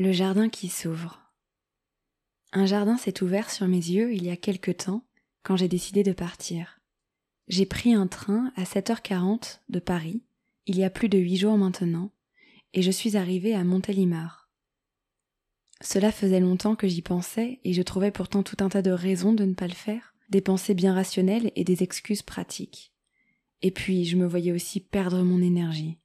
Le jardin qui s'ouvre. Un jardin s'est ouvert sur mes yeux il y a quelque temps quand j'ai décidé de partir. J'ai pris un train à 7h40 de Paris, il y a plus de huit jours maintenant, et je suis arrivée à Montélimar. Cela faisait longtemps que j'y pensais et je trouvais pourtant tout un tas de raisons de ne pas le faire, des pensées bien rationnelles et des excuses pratiques. Et puis je me voyais aussi perdre mon énergie,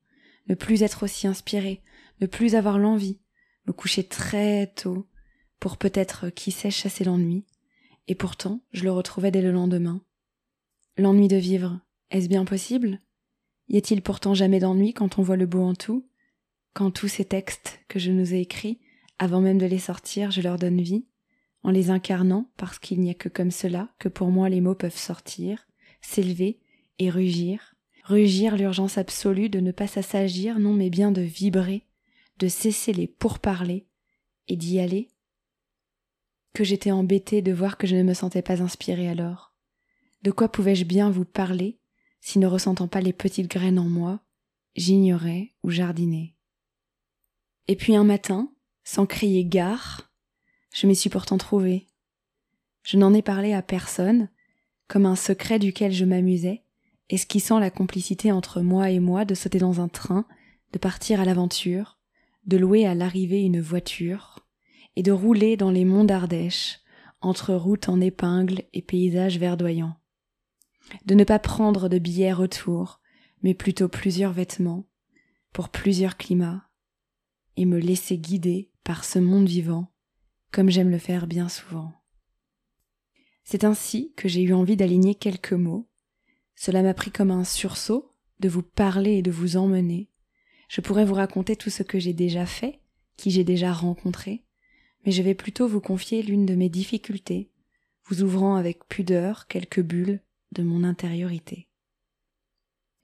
ne plus être aussi inspirée, ne plus avoir l'envie, me coucher très tôt, pour peut-être, qui sait, chasser l'ennui, et pourtant je le retrouvais dès le lendemain. L'ennui de vivre, est-ce bien possible? Y a-t-il pourtant jamais d'ennui quand on voit le beau en tout? Quand tous ces textes que je nous ai écrits, avant même de les sortir, je leur donne vie, en les incarnant, parce qu'il n'y a que comme cela que pour moi les mots peuvent sortir, s'élever et rugir, rugir l'urgence absolue de ne pas s'assagir, non mais bien de vibrer, de cesser les pourparlers et d'y aller Que j'étais embêtée de voir que je ne me sentais pas inspirée alors. De quoi pouvais-je bien vous parler si ne ressentant pas les petites graines en moi, j'ignorais ou jardinais? Et puis un matin, sans crier gare, je m'y suis pourtant trouvée. Je n'en ai parlé à personne, comme un secret duquel je m'amusais, esquissant la complicité entre moi et moi de sauter dans un train, de partir à l'aventure, de louer à l'arrivée une voiture, et de rouler dans les monts d'Ardèche, entre routes en épingles et paysages verdoyants. De ne pas prendre de billets retour, mais plutôt plusieurs vêtements, pour plusieurs climats, et me laisser guider par ce monde vivant, comme j'aime le faire bien souvent. C'est ainsi que j'ai eu envie d'aligner quelques mots. Cela m'a pris comme un sursaut de vous parler et de vous emmener, je pourrais vous raconter tout ce que j'ai déjà fait, qui j'ai déjà rencontré, mais je vais plutôt vous confier l'une de mes difficultés, vous ouvrant avec pudeur quelques bulles de mon intériorité.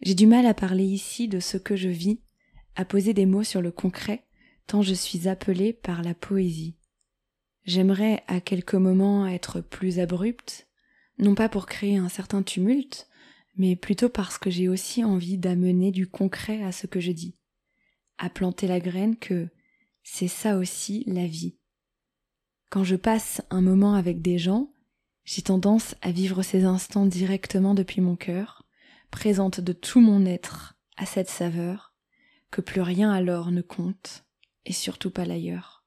J'ai du mal à parler ici de ce que je vis, à poser des mots sur le concret, tant je suis appelée par la poésie. J'aimerais à quelques moments être plus abrupte, non pas pour créer un certain tumulte, mais plutôt parce que j'ai aussi envie d'amener du concret à ce que je dis à planter la graine que c'est ça aussi la vie. Quand je passe un moment avec des gens, j'ai tendance à vivre ces instants directement depuis mon cœur, présente de tout mon être à cette saveur, que plus rien alors ne compte, et surtout pas l'ailleurs.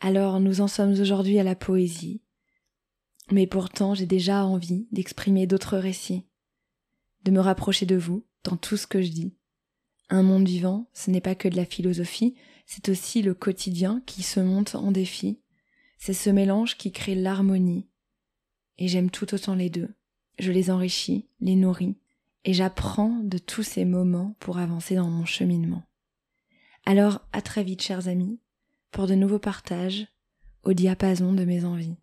Alors nous en sommes aujourd'hui à la poésie, mais pourtant j'ai déjà envie d'exprimer d'autres récits, de me rapprocher de vous dans tout ce que je dis, un monde vivant, ce n'est pas que de la philosophie, c'est aussi le quotidien qui se monte en défi. C'est ce mélange qui crée l'harmonie. Et j'aime tout autant les deux. Je les enrichis, les nourris, et j'apprends de tous ces moments pour avancer dans mon cheminement. Alors à très vite, chers amis, pour de nouveaux partages au diapason de mes envies.